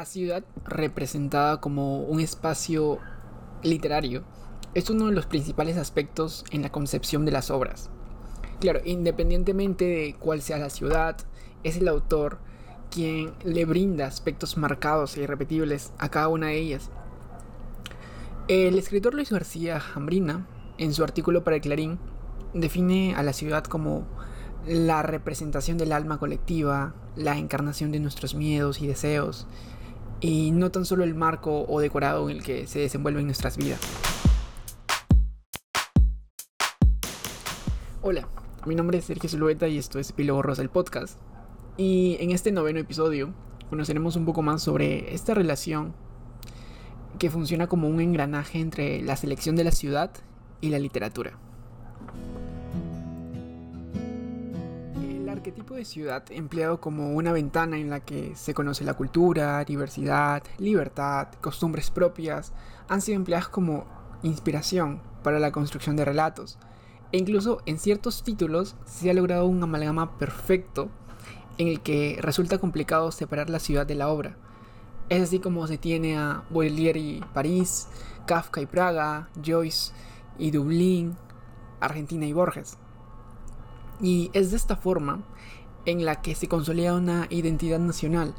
La ciudad representada como un espacio literario es uno de los principales aspectos en la concepción de las obras. Claro, independientemente de cuál sea la ciudad, es el autor quien le brinda aspectos marcados e irrepetibles a cada una de ellas. El escritor Luis García Jambrina, en su artículo para el Clarín, define a la ciudad como la representación del alma colectiva, la encarnación de nuestros miedos y deseos, y no tan solo el marco o decorado en el que se desenvuelven nuestras vidas. Hola, mi nombre es Sergio Zulueta y esto es Epílogo Rosa, el podcast. Y en este noveno episodio conoceremos un poco más sobre esta relación que funciona como un engranaje entre la selección de la ciudad y la literatura. Arquetipo de ciudad empleado como una ventana en la que se conoce la cultura, diversidad, libertad, costumbres propias, han sido empleadas como inspiración para la construcción de relatos. E incluso en ciertos títulos se ha logrado un amalgama perfecto en el que resulta complicado separar la ciudad de la obra. Es así como se tiene a y París, Kafka y Praga, Joyce y Dublín, Argentina y Borges. Y es de esta forma en la que se consolida una identidad nacional,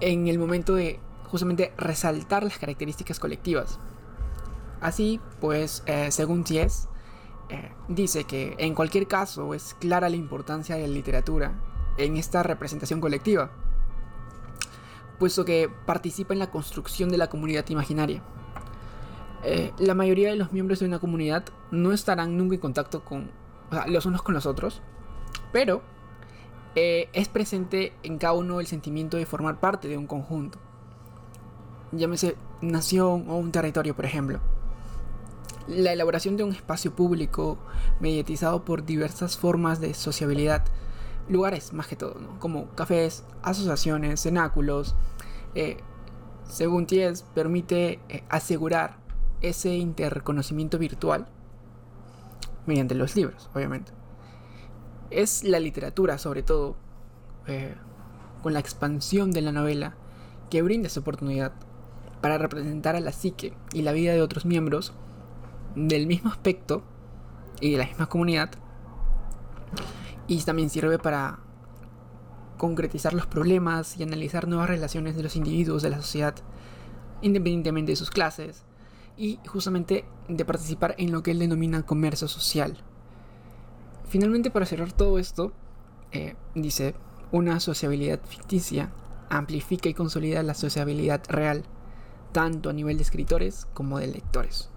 en el momento de justamente resaltar las características colectivas. Así, pues, eh, según Thies, eh, dice que en cualquier caso es clara la importancia de la literatura en esta representación colectiva, puesto que participa en la construcción de la comunidad imaginaria. Eh, la mayoría de los miembros de una comunidad no estarán nunca en contacto con los unos con los otros, pero eh, es presente en cada uno el sentimiento de formar parte de un conjunto. Llámese nación o un territorio, por ejemplo. La elaboración de un espacio público mediatizado por diversas formas de sociabilidad, lugares más que todo, como cafés, asociaciones, cenáculos, eh, según Ties, permite eh, asegurar ese interconocimiento virtual mediante los libros, obviamente. Es la literatura, sobre todo, eh, con la expansión de la novela, que brinda esa oportunidad para representar a la psique y la vida de otros miembros del mismo aspecto y de la misma comunidad. Y también sirve para concretizar los problemas y analizar nuevas relaciones de los individuos de la sociedad, independientemente de sus clases, y justamente de participar en lo que él denomina comercio social. Finalmente, para cerrar todo esto, eh, dice, una sociabilidad ficticia amplifica y consolida la sociabilidad real, tanto a nivel de escritores como de lectores.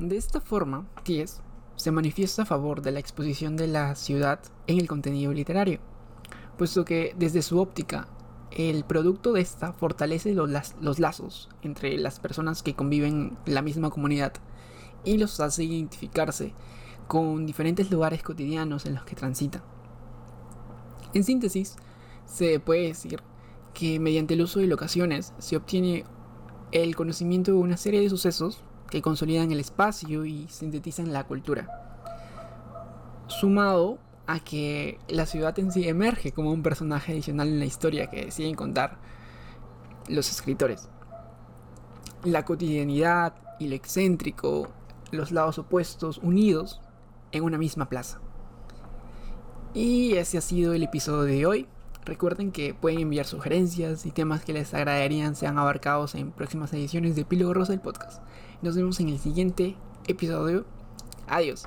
De esta forma, Ties se manifiesta a favor de la exposición de la ciudad en el contenido literario, puesto que desde su óptica el producto de esta fortalece los, lazos entre las personas que conviven en la misma comunidad y los hace identificarse con diferentes lugares cotidianos en los que transitan. En síntesis, se puede decir que mediante el uso de locaciones se obtiene el conocimiento de una serie de sucesos que consolidan el espacio y sintetizan la cultura. Sumado que la ciudad en sí emerge como un personaje adicional en la historia que deciden contar los escritores. La cotidianidad y lo excéntrico, los lados opuestos unidos en una misma plaza. Y ese ha sido el episodio de hoy. Recuerden que pueden enviar sugerencias y temas que les agradarían sean abarcados en próximas ediciones de Epílogo Rosa del podcast. Nos vemos en el siguiente episodio. Adiós.